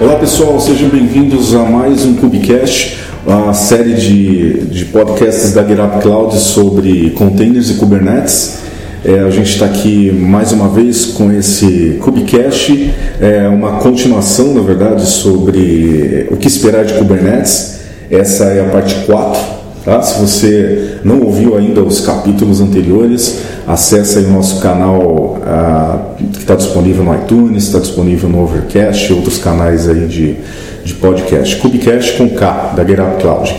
Olá pessoal, sejam bem-vindos a mais um Cubicast, a série de, de podcasts da GitHub Cloud sobre containers e Kubernetes. É, a gente está aqui mais uma vez com esse Cubicast, é uma continuação, na verdade, sobre o que esperar de Kubernetes. Essa é a parte 4 Tá? Se você não ouviu ainda os capítulos anteriores, acesse o nosso canal ah, que está disponível no iTunes, está disponível no Overcast e outros canais aí de, de podcast. Cubecast com K, da Get Up Cloud.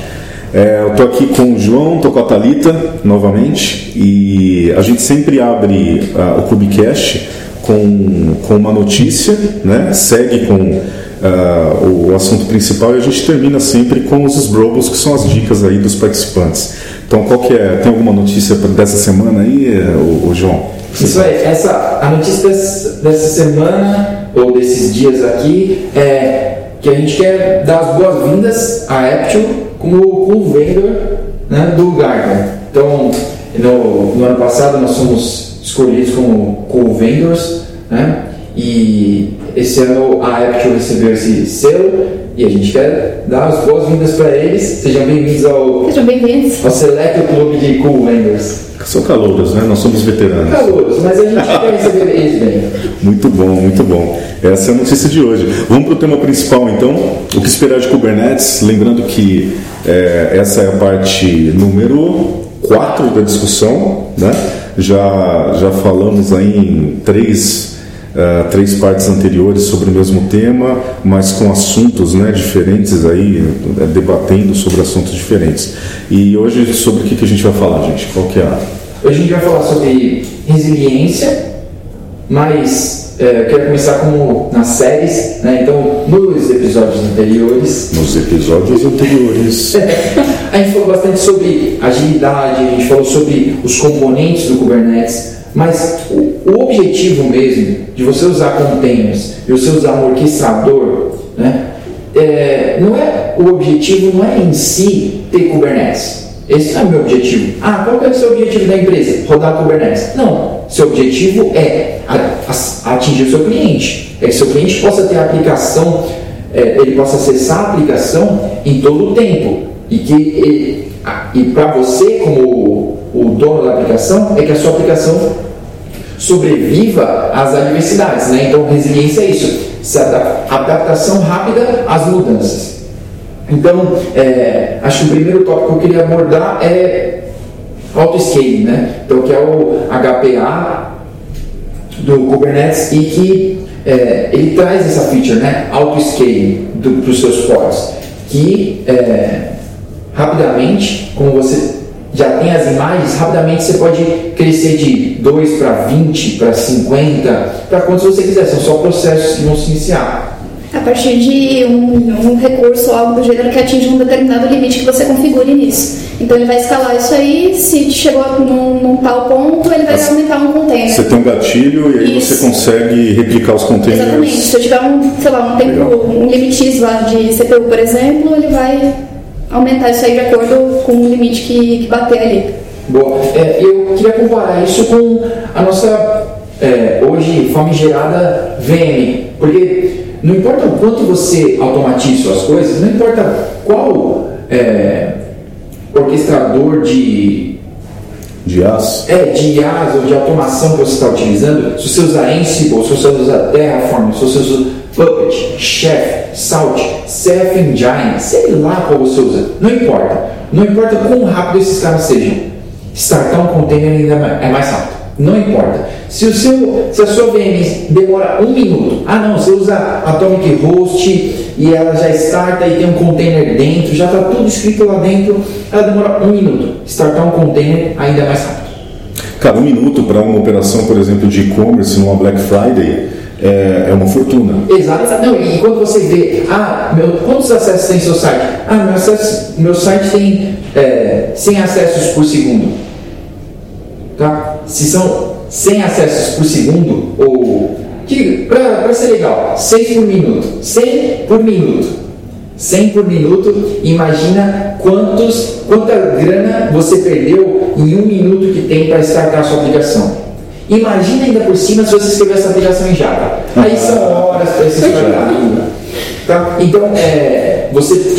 É, eu estou aqui com o João, estou com a Thalita novamente e a gente sempre abre ah, o Cubecast com, com uma notícia, né? segue com uh, o assunto principal e a gente termina sempre com os Sbrobos, que são as dicas aí dos participantes. Então, qual que é? Tem alguma notícia dessa semana aí, o, o João? Isso aí, essa, a notícia dessa semana, ou desses dias aqui, é que a gente quer dar as boas-vindas à Aptio como, como vendor né, do Gartner. Então, no, no, ano passado nós fomos escolhidos como, como vendors, né, e esse ano a Apple recebeu esse selo e a gente quer dar as boas-vindas para eles. Sejam bem-vindos ao, Sejam bem-vindos. ao Select Clube de Cool Vendors. São calouros, né? Nós somos veteranos. Calouros, mas a gente quer receber eles bem. Muito bom, muito bom. Essa é a notícia de hoje. Vamos para o tema principal, então. O que esperar de Kubernetes? Lembrando que é, essa é a parte número 4 da discussão, né? Já, já falamos aí em três uh, três partes anteriores sobre o mesmo tema, mas com assuntos né, diferentes aí, uh, debatendo sobre assuntos diferentes. E hoje sobre o que, que a gente vai falar, gente? Qual que é a... Hoje a gente vai falar sobre resiliência, mas é, eu quero começar como nas séries, né? Então, nos episódios anteriores. Nos episódios anteriores. a gente falou bastante sobre agilidade, a gente falou sobre os componentes do Kubernetes. Mas o, o objetivo mesmo de você usar containers e você usar um orquestrador, né, é, não é, o objetivo não é em si ter Kubernetes. Esse não é o meu objetivo. Ah, qual é o seu objetivo da empresa? Rodar Kubernetes. Não. Seu objetivo é atingir o seu cliente. É que seu cliente possa ter a aplicação, é, ele possa acessar a aplicação em todo o tempo. E que e para você, como o dono da aplicação, é que a sua aplicação sobreviva às adversidades. Né? Então, resiliência é isso, adaptação rápida às mudanças. Então, é, acho que o primeiro tópico que eu queria abordar é auto-scaling, né? Então, que é o HPA do Kubernetes e que é, ele traz essa feature, né? Auto-scaling para os seus pods, que é, rapidamente, como você já tem as imagens, rapidamente você pode crescer de 2 para 20, para 50, para quantos você quiser, são só processos que vão se iniciar. A partir de um, um recurso ou algo do gênero que atinge um determinado limite que você configure nisso. Então ele vai escalar isso aí, se chegou num, num tal ponto, ele vai aumentar um container. Você tem um gatilho e aí isso. você consegue replicar os containers. Exatamente. Se eu tiver um, sei lá, um tempo, Legal. um limite X lá de CPU, por exemplo, ele vai aumentar isso aí de acordo com o limite que, que bater ali. Bom, é, eu queria comparar isso com a nossa é, hoje famigerada VM, porque não importa o quanto você automatize suas coisas, não importa qual é, orquestrador de de IaaS? É, de IaaS ou de automação que você está utilizando, se você usar Ansible, se você usar Terraform, se você usar Puppet, Chef, Salt, Ceph Engine, sei lá qual você usa, não importa. Não importa quão rápido esses caras sejam. Startar um container ainda é mais rápido. Não importa. Se, o seu, se a sua VM demora um minuto, ah não, você usa Atomic Host e ela já starta e tem um container dentro, já está tudo escrito lá dentro, ela demora um minuto. Startar um container ainda é mais rápido. Cara, um minuto para uma operação, por exemplo, de e-commerce numa Black Friday é, é uma fortuna. Exato. Não, e quando você vê, ah, meu, quantos acessos tem seu site? Ah, meu, acesso, meu site tem é, 100 acessos por segundo. Tá? Se são 100 acessos por segundo, ou. Para ser legal, 6 por minuto. 100 por minuto. 100 por minuto, imagina quantos, quanta grana você perdeu em um minuto que tem para startar a sua aplicação. Imagina ainda por cima se você escrever essa aplicação em Java. Aí são horas para esse Tá? Então, é, você,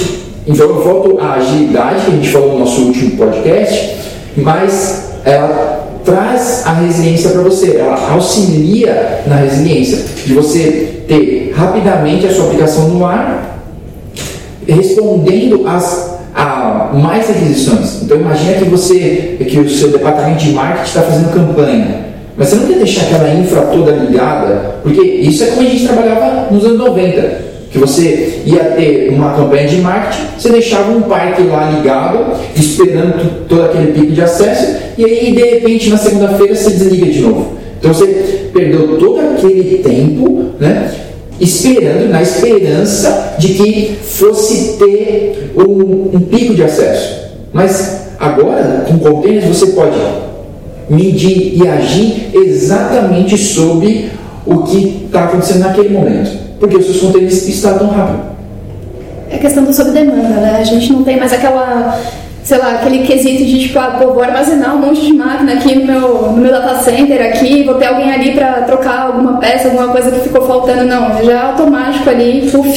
então eu volto à agilidade que a gente falou no nosso último podcast, mas ela traz a resiliência para você, ela auxilia na resiliência, de você ter rapidamente a sua aplicação no ar, respondendo às a mais aquisições. Então imagina que você, que o seu departamento de marketing está fazendo campanha, mas você não quer deixar aquela infra toda ligada, porque isso é como a gente trabalhava nos anos 90 que você ia ter uma campanha de marketing, você deixava um parque lá ligado, esperando todo aquele pico de acesso, e aí de repente na segunda-feira você desliga de novo. Então você perdeu todo aquele tempo, né? Esperando, na esperança de que fosse ter um, um pico de acesso. Mas agora, com containers, você pode medir e agir exatamente sobre o que está acontecendo naquele momento porque os seus conteúdos estão tão rápido. É questão do sob demanda, né? A gente não tem mais aquela, sei lá, aquele quesito de tipo, ah, pô, vou armazenar um monte de máquina aqui no meu, no meu data center aqui, vou ter alguém ali para trocar alguma peça, alguma coisa que ficou faltando. Não, já é automático ali, puf.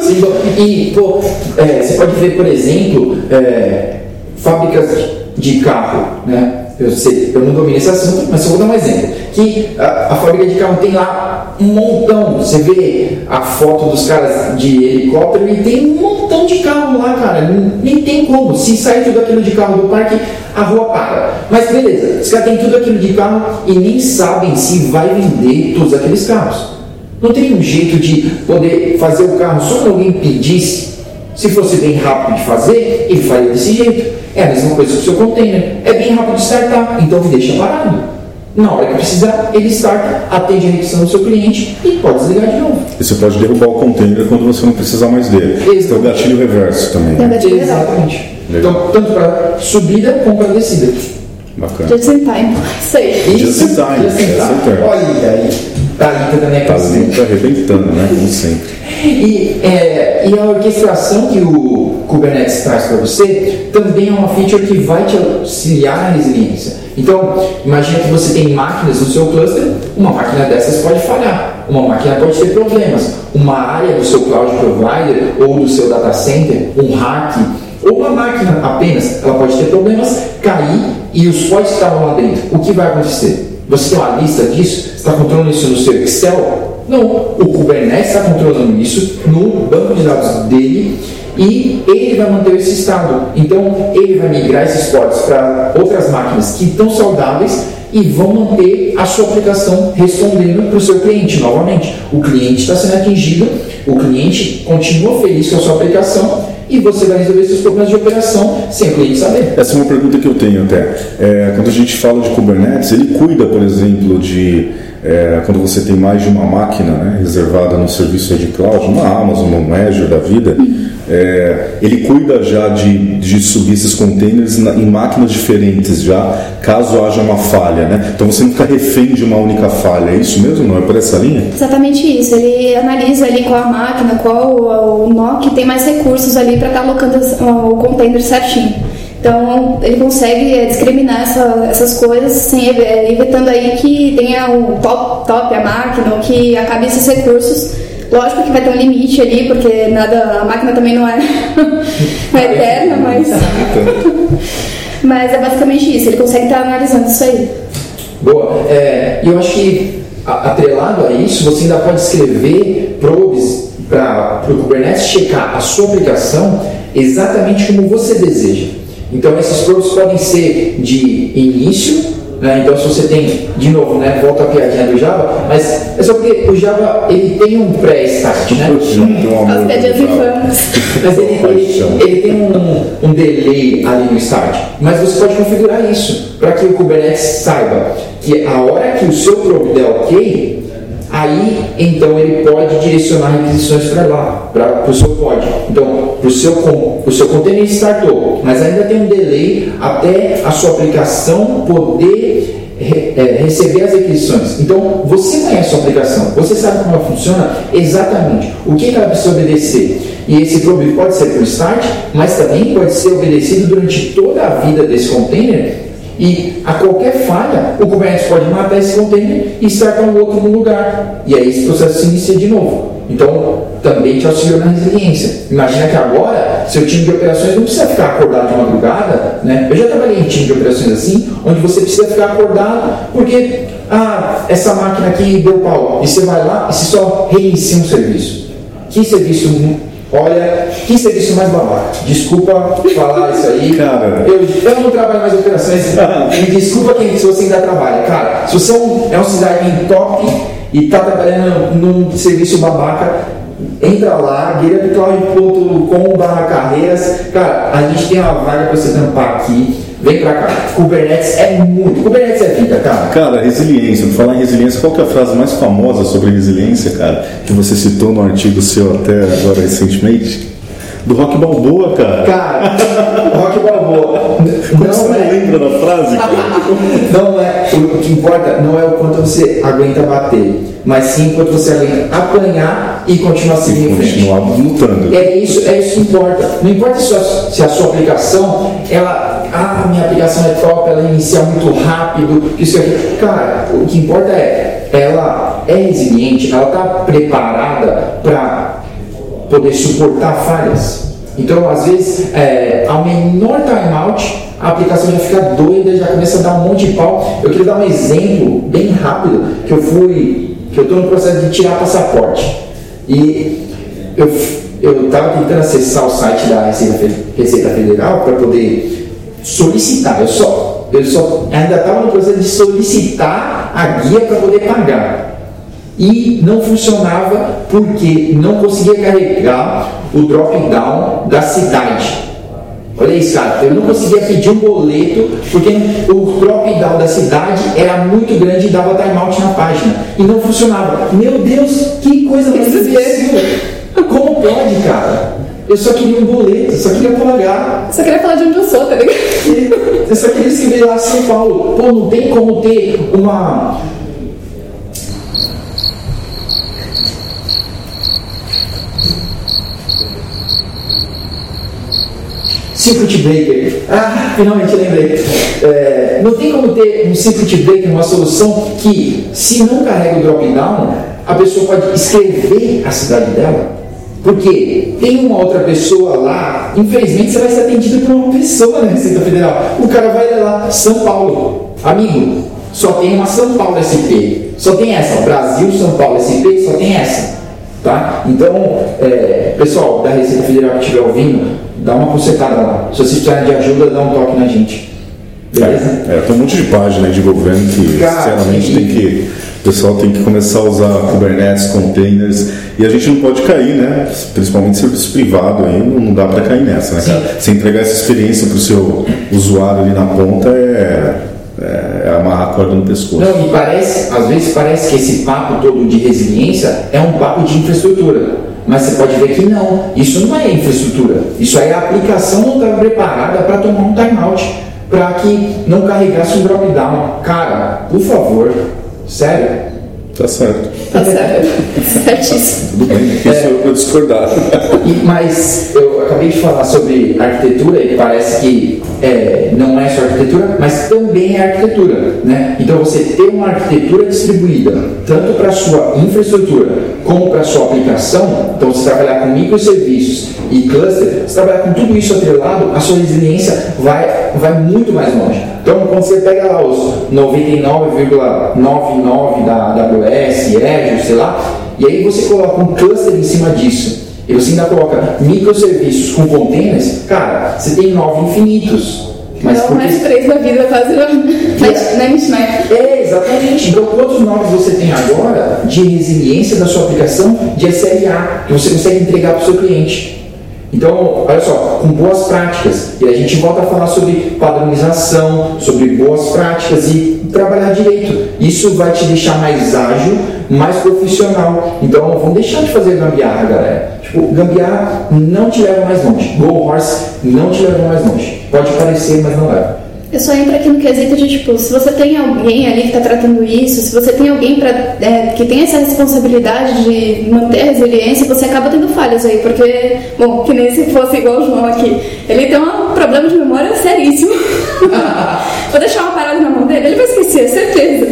Sim, e, pô, é, você pode ver, por exemplo, é, fábricas de carro, né? Eu sei, eu não domino esse assunto, mas só vou dar um exemplo. Que a, a fábrica de carro tem lá um montão. Você vê a foto dos caras de helicóptero e tem um montão de carro lá, cara. Nem tem como. Se sair tudo aquilo de carro do parque, a rua para. Mas beleza, os caras têm tudo aquilo de carro e nem sabem se vai vender todos aqueles carros. Não tem um jeito de poder fazer o carro só quando alguém pedisse. Se fosse bem rápido de fazer, ele faria desse jeito. É a mesma coisa que o seu container. É bem rápido de startar, então deixa parado. Na hora que precisar, ele starta, atende a requisição do seu cliente e pode desligar de novo. E você pode derrubar o container quando você não precisar mais dele. Esse é o gatilho reverso também. Tem o gatilho Exatamente. Legal. Então, tanto para subida como para descida. Bacana. Just in time. Isso aí. Just in time. Just in time. Olha aí. Thalita também é Talento tá arrebentando, né? Como sempre. E, é, e a orquestração que o Kubernetes traz para você também é uma feature que vai te auxiliar na resiliência. Então, imagine que você tem máquinas no seu cluster, uma máquina dessas pode falhar, uma máquina pode ter problemas, uma área do seu cloud provider ou do seu data center, um hack, ou uma máquina apenas, ela pode ter problemas, cair e os pods estavam lá dentro. O que vai acontecer? Você tem uma lista disso? Você está controlando isso no seu Excel? Não, o Kubernetes está controlando isso no banco de dados dele e ele vai manter esse estado. Então, ele vai migrar esses portos para outras máquinas que estão saudáveis e vão manter a sua aplicação respondendo para o seu cliente novamente. O cliente está sendo atingido, o cliente continua feliz com a sua aplicação e você vai resolver seus problemas de operação sem o cliente saber. Essa é uma pergunta que eu tenho até. É, quando a gente fala de Kubernetes, ele cuida, por exemplo, de é, quando você tem mais de uma máquina né, reservada no serviço de cloud, uma Amazon, uma Azure da vida, é, ele cuida já de, de subir esses containers na, em máquinas diferentes já, caso haja uma falha, né? Então você não fica refém de uma única falha, é isso mesmo? Não é por essa linha? Exatamente isso. Ele analisa ali qual a máquina, qual o, o nó que tem mais recursos ali para estar tá alocando o container certinho. Então, ele consegue é, discriminar essa, essas coisas, sem, é, evitando aí que tenha o top, top a máquina, ou que acabe esses recursos. Lógico que vai ter um limite ali, porque nada, a máquina também não é, não é eterna, mas. mas é basicamente isso, ele consegue estar analisando isso aí. Boa. É, eu acho que, atrelado a isso, você ainda pode escrever probes para o Kubernetes checar a sua aplicação exatamente como você deseja. Então esses probes podem ser de início, né? então se você tem, de novo, né? volta a piadinha do Java, mas é só porque o Java ele tem um pré-start, né? As piadinhas infames. Mas ele, ele, ele tem um, um delay ali no start. Mas você pode configurar isso para que o Kubernetes saiba que a hora que o seu probe der ok, aí então ele pode direcionar requisições para lá, para o seu código. Então, o seu, seu container startou, mas ainda tem um delay até a sua aplicação poder é, receber as requisições. Então, você conhece a sua aplicação, você sabe como ela funciona exatamente, o que ela precisa obedecer. E esse probe pode ser por start, mas também pode ser obedecido durante toda a vida desse container E a qualquer falha, o Kubernetes pode matar esse container e startar um outro no lugar. E aí esse processo se inicia de novo. Então, também te auxilia na resiliência. Imagina que agora, seu time de operações não precisa ficar acordado de madrugada. Né? Eu já trabalhei em time de operações assim, onde você precisa ficar acordado porque ah, essa máquina aqui deu pau. E você vai lá e você só reinicia um serviço. Que serviço Olha, que serviço mais babaca. Desculpa falar isso aí. Cara. Eu, eu não trabalho mais em operações. Me desculpa quem, se você ainda trabalha. Cara, se você é um, é um cidadão top e está trabalhando num serviço babaca, entra lá, guerreirocloud.com barra carreiras. Cara, a gente tem uma vaga para você tampar aqui. Vem pra cá. Kubernetes é muito. Kubernetes é vida, cara. Cara, resiliência. Por falar em resiliência, qual que é a frase mais famosa sobre resiliência, cara? Que você citou no artigo seu até agora recentemente? Do Rock Balboa, cara. Cara, Rock Balboa. Não você não é... lembra da frase, cara? não é. O que importa não é o quanto você aguenta bater, mas sim o quanto você aguenta apanhar e continuar seguindo frente. Continuar lutando. É isso, é isso que importa. Não importa se a, se a sua aplicação, ela. Ah, minha aplicação é top, ela inicia muito rápido, isso aqui. Cara, o que importa é, ela é resiliente, ela está preparada para poder suportar falhas. Então, às vezes, é, ao menor timeout, a aplicação já fica doida, já começa a dar um monte de pau. Eu queria dar um exemplo bem rápido, que eu fui, que eu estou no processo de tirar passaporte. E eu eu estava tentando acessar o site da Receita Federal para poder solicitar. Eu só, eu só ainda estava no processo de solicitar a guia para poder pagar e não funcionava porque não conseguia carregar o drop-down da cidade. Olha isso, cara, eu não conseguia pedir um boleto porque o drop-down da cidade era muito grande e dava timeout na página e não funcionava. Meu Deus, que coisa mais imbecil! Como pode, cara? Eu só queria um boleto, só queria pagar. Só queria falar de onde eu sou, tá ligado? Eu só queria escrever lá São Paulo. Pô, não tem como ter uma Circuit Breaker. Ah, finalmente lembrei. É, não tem como ter um Circuit Breaker, uma solução que, se não carrega o drop-down, a pessoa pode escrever a cidade dela. Porque tem uma outra pessoa lá, infelizmente você vai ser atendido por uma pessoa na Receita Federal. O cara vai lá, São Paulo. Amigo, só tem uma São Paulo SP. Só tem essa. Brasil, São Paulo SP, só tem essa. Tá? Então, é, pessoal da Receita Federal que estiver ouvindo, dá uma consertada lá. Se vocês precisarem de ajuda, dá um toque na gente. Beleza? É, tem um monte de página de governo que, Cara, sinceramente, tem que. O pessoal tem que começar a usar Kubernetes, containers, e a gente não pode cair, né? Principalmente serviço privado aí, não dá para cair nessa, né, cara? Se entregar essa experiência para o seu usuário ali na ponta é, é, é amarrar a corda no pescoço. Não, e parece, às vezes parece que esse papo todo de resiliência é um papo de infraestrutura. Mas você pode ver que não, isso não é infraestrutura, isso aí a aplicação não estava preparada para tomar um timeout, para que não carregasse um drop-down. Cara, por favor, sério. Tá certo. Tá certo. Certíssimo. Tudo bem, isso é, eu discordar. E, mas eu acabei de falar sobre arquitetura e parece que é, não é só arquitetura, mas também é arquitetura. Né? Então você ter uma arquitetura distribuída, tanto para a sua infraestrutura como para a sua aplicação, então você trabalhar com microserviços e cluster, você trabalhar com tudo isso atrelado, a sua resiliência vai, vai muito mais longe. Então quando você pega lá os 99,99 da AWS, Azure, sei lá, e aí você coloca um cluster em cima disso e você ainda coloca microserviços com containers, cara, você tem nove infinitos. Mas não, porque... mais três na vida quase não, é, é, exatamente. Então, quantos nomes você tem agora de resiliência da sua aplicação de SLA que você consegue entregar para o seu cliente? Então, olha só, com boas práticas, e a gente volta a falar sobre padronização, sobre boas práticas e trabalhar direito. Isso vai te deixar mais ágil, mais profissional. Então, vamos deixar de fazer gambiarra, galera. Tipo, gambiarra não te leva mais longe. Go Horse não te leva mais longe. Pode parecer, mas não leva. Eu só entro aqui no quesito de, tipo, se você tem alguém ali que está tratando isso, se você tem alguém pra, é, que tem essa responsabilidade de manter a resiliência, você acaba tendo falhas aí, porque, bom, que nem se fosse igual o João aqui. Ele tem um problema de memória seríssimo. Vou deixar uma parada na mão dele, ele vai esquecer, certeza.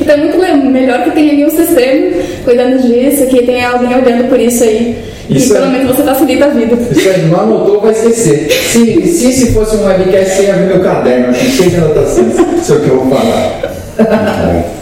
então é muito melhor que tenha ali um sistema cuidando disso, que tenha alguém olhando por isso aí. Isso e pelo menos você facilita a vida. Isso aí, não anotou, vai esquecer. Se, se, se fosse um webcast, você ia ver meu caderno aqui, cheio de anotações. Isso é o que eu vou falar.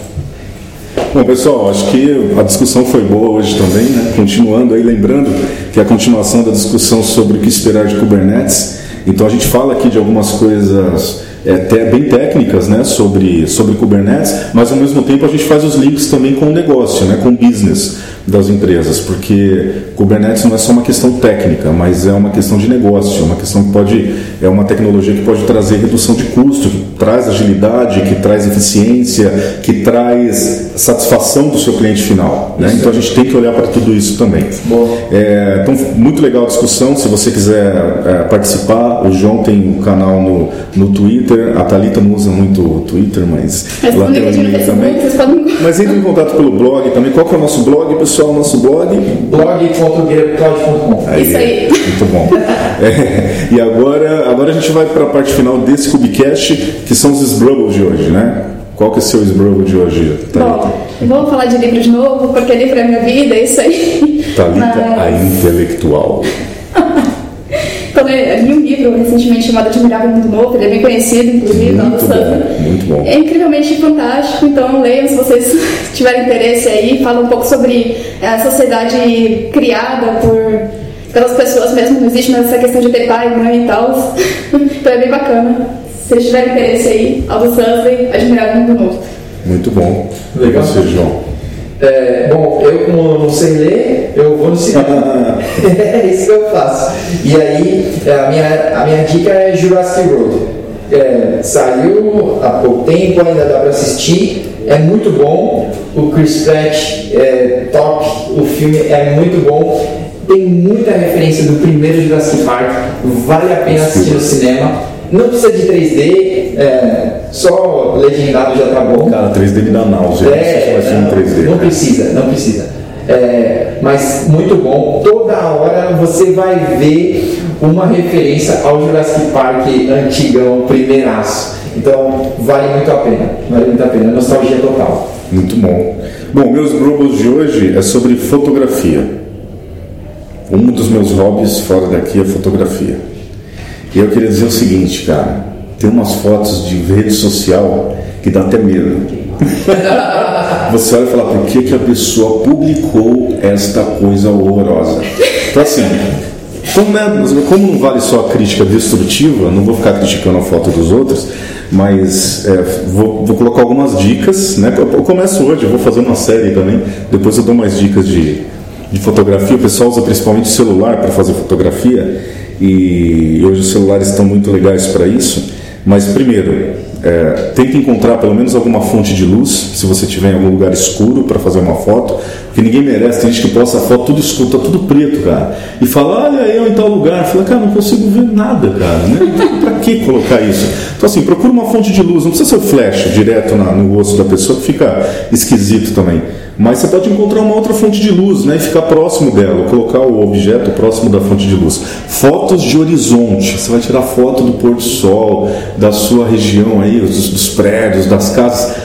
Bom, pessoal, acho que a discussão foi boa hoje também, né? Continuando aí, lembrando que a continuação da discussão sobre o que esperar de Kubernetes. Então a gente fala aqui de algumas coisas até bem técnicas né, sobre, sobre Kubernetes, mas ao mesmo tempo a gente faz os links também com o negócio, né, com o business das empresas, porque Kubernetes não é só uma questão técnica, mas é uma questão de negócio, é uma questão que pode é uma tecnologia que pode trazer redução de custo, que traz agilidade, que traz eficiência, que traz satisfação do seu cliente final. Né? Então a gente tem que olhar para tudo isso também. É, então muito legal a discussão. Se você quiser é, participar, o João tem um canal no, no Twitter. A Thalita não usa muito o Twitter, mas, mas ela tem um também. Mas entre em contato pelo blog também. Qual que é o nosso blog, pessoal? Pessoal nosso blog. blog.guilhermecloud.com. Isso aí. Muito bom. É, e agora, agora a gente vai para a parte final desse Cubicast, que são os Sbrubbles de hoje, né? Qual que é o seu Sbrubble de hoje? Thalita? Bom, vamos falar de livro de novo, porque livro é minha vida, é isso aí. Thalita, Mas... a intelectual. Então, eu li um livro recentemente chamado Admirável Mundo Novo, ele é bem conhecido, inclusive, muito bom, muito bom. É incrivelmente fantástico, então leiam se vocês tiverem interesse aí. Fala um pouco sobre a sociedade criada por pelas pessoas mesmo, não existe mais essa questão de ter pai, mãe e tal. então é bem bacana. Se vocês tiverem interesse aí, Aldous Huxley, Admirável Mundo Novo. Muito bom. Legal. Você, João. É, bom, eu como não sei ler, eu vou no cinema. é isso que eu faço. E aí, a minha, a minha dica é Jurassic World. É, saiu há pouco tempo, ainda dá para assistir. É muito bom. O Chris Pratt é top. O filme é muito bom. Tem muita referência do primeiro Jurassic Park. Vale a pena assistir no cinema. Não precisa de 3D, é, só legendado já tá bom. Cara, 3D me dá náusea. É, não, 3D, não precisa, não precisa. É, mas muito bom. Toda hora você vai ver uma referência ao Jurassic Park antigão, primeiraço. Então vale muito a pena. Vale muito a pena. Nostalgia total. Muito bom. Bom, meus grupos de hoje é sobre fotografia. Um dos meus hobbies fora daqui é fotografia. E eu queria dizer o seguinte, cara, tem umas fotos de rede social que dá até medo. Você olha e fala, por que, que a pessoa publicou esta coisa horrorosa? Então assim, como, é, como não vale só a crítica destrutiva, não vou ficar criticando a foto dos outros, mas é, vou, vou, colocar algumas dicas. Né? Eu começo hoje, eu vou fazer uma série também, depois eu dou mais dicas de, de fotografia. O pessoal usa principalmente celular para fazer fotografia e hoje os celulares estão muito legais para isso. Mas primeiro, é, tente encontrar pelo menos alguma fonte de luz, se você tiver em algum lugar escuro para fazer uma foto, porque ninguém merece. Tem gente que posta a foto tudo escuro, tá tudo preto, cara, e fala, olha eu em tal lugar. Fala, cara, não consigo ver nada, cara, né? Para que colocar isso? Então, assim, procura uma fonte de luz, não precisa ser o flash direto na, no rosto da pessoa, que fica esquisito também mas você pode encontrar uma outra fonte de luz né, e ficar próximo dela, colocar o objeto próximo da fonte de luz. Fotos de horizonte, você vai tirar foto do pôr do sol, da sua região aí, dos, prédios, das casas,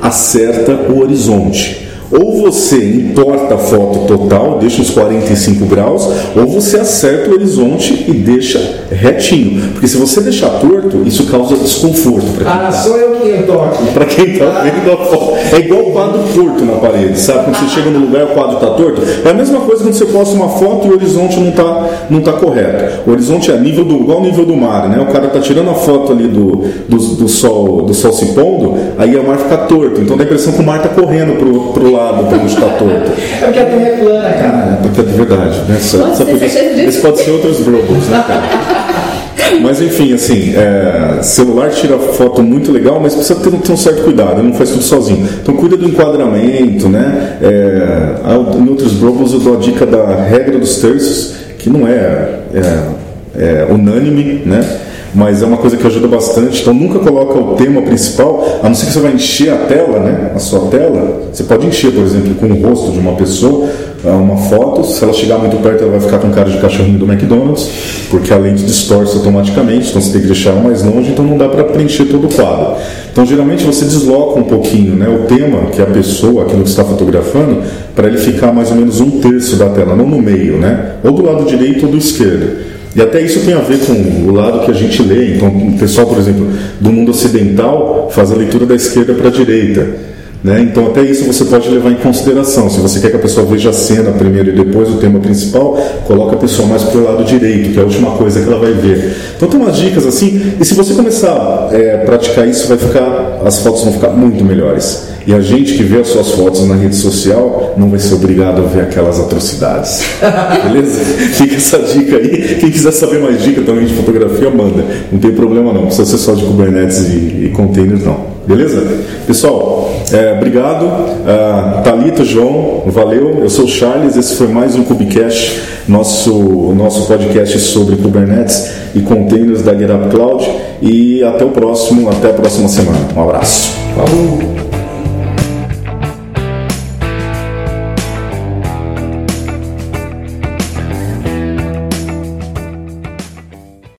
acerta o horizonte. Ou você entorta a foto total, deixa os 45 graus, ou você acerta o horizonte e deixa retinho. Porque se você deixar torto, isso causa desconforto para quem Ah, tá. sou eu que entorto. Para quem está vendo a foto. É igual o quadro torto na parede, sabe? Quando você chega no lugar o quadro está torto. É a mesma coisa quando você posta uma foto e o horizonte não está não tá correto. O horizonte é nível do, igual ao nível do mar, né? O cara está tirando a foto ali do, do, do, sol, do sol se pondo, aí o mar fica torto. Então dá a impressão que o mar está correndo pro, pro lado lado para não estar torto. É porque a Terra é plana, cara. É, porque é de verdade, né? Essa, essa esse pode ser outros globos, né, cara? Mas enfim, assim, é, celular tira foto muito legal, mas precisa ter, ter, um certo cuidado, não faz tudo sozinho. Então cuida do enquadramento, né? É, em outros blogs eu dou a dica da regra dos terços, que não é, é, é unânime, né? Mas é uma coisa que ajuda bastante. Então nunca coloca o tema principal, a não ser que você vai encher a tela, né? A sua tela. Você pode encher, por exemplo, com o rosto de uma pessoa, é, uma foto. Se ela chegar muito perto, ela vai ficar com cara de cachorrinho do McDonald's, porque a lente distorce automaticamente, então você tem que deixar ela mais longe, então não dá para preencher todo o quadro. Então geralmente você desloca um pouquinho né, o tema, que é a pessoa, aquilo que está fotografando, para ele ficar mais ou menos um terço da tela, não no meio, né? Ou do lado direito ou do esquerdo. E até isso tem a ver com o lado que a gente lê. Então, o pessoal, por exemplo, do mundo ocidental faz a leitura da esquerda para a direita. Né? Então, até isso você pode levar em consideração. Se você quer que a pessoa veja a cena primeiro e depois o tema principal, coloca a pessoa mais para o lado direito, que é a última coisa que ela vai ver. Então, tem umas dicas assim. E se você começar a é, praticar isso, vai ficar, as fotos vão ficar muito melhores. E a gente que vê as suas fotos na rede social não vai ser obrigado a ver aquelas atrocidades. Beleza? Fica essa dica aí. Quem quiser saber mais dica também de fotografia, manda. Não tem problema não. Não precisa ser só de Kubernetes e, e containers, não. Beleza? Pessoal, é, obrigado. Uh, Thalita, João, valeu. Eu sou o Charles. Esse foi mais um Kubecast, nosso, nosso podcast sobre Kubernetes e containers da GitHub Cloud. E até o próximo, até a próxima semana. Um abraço. Falou!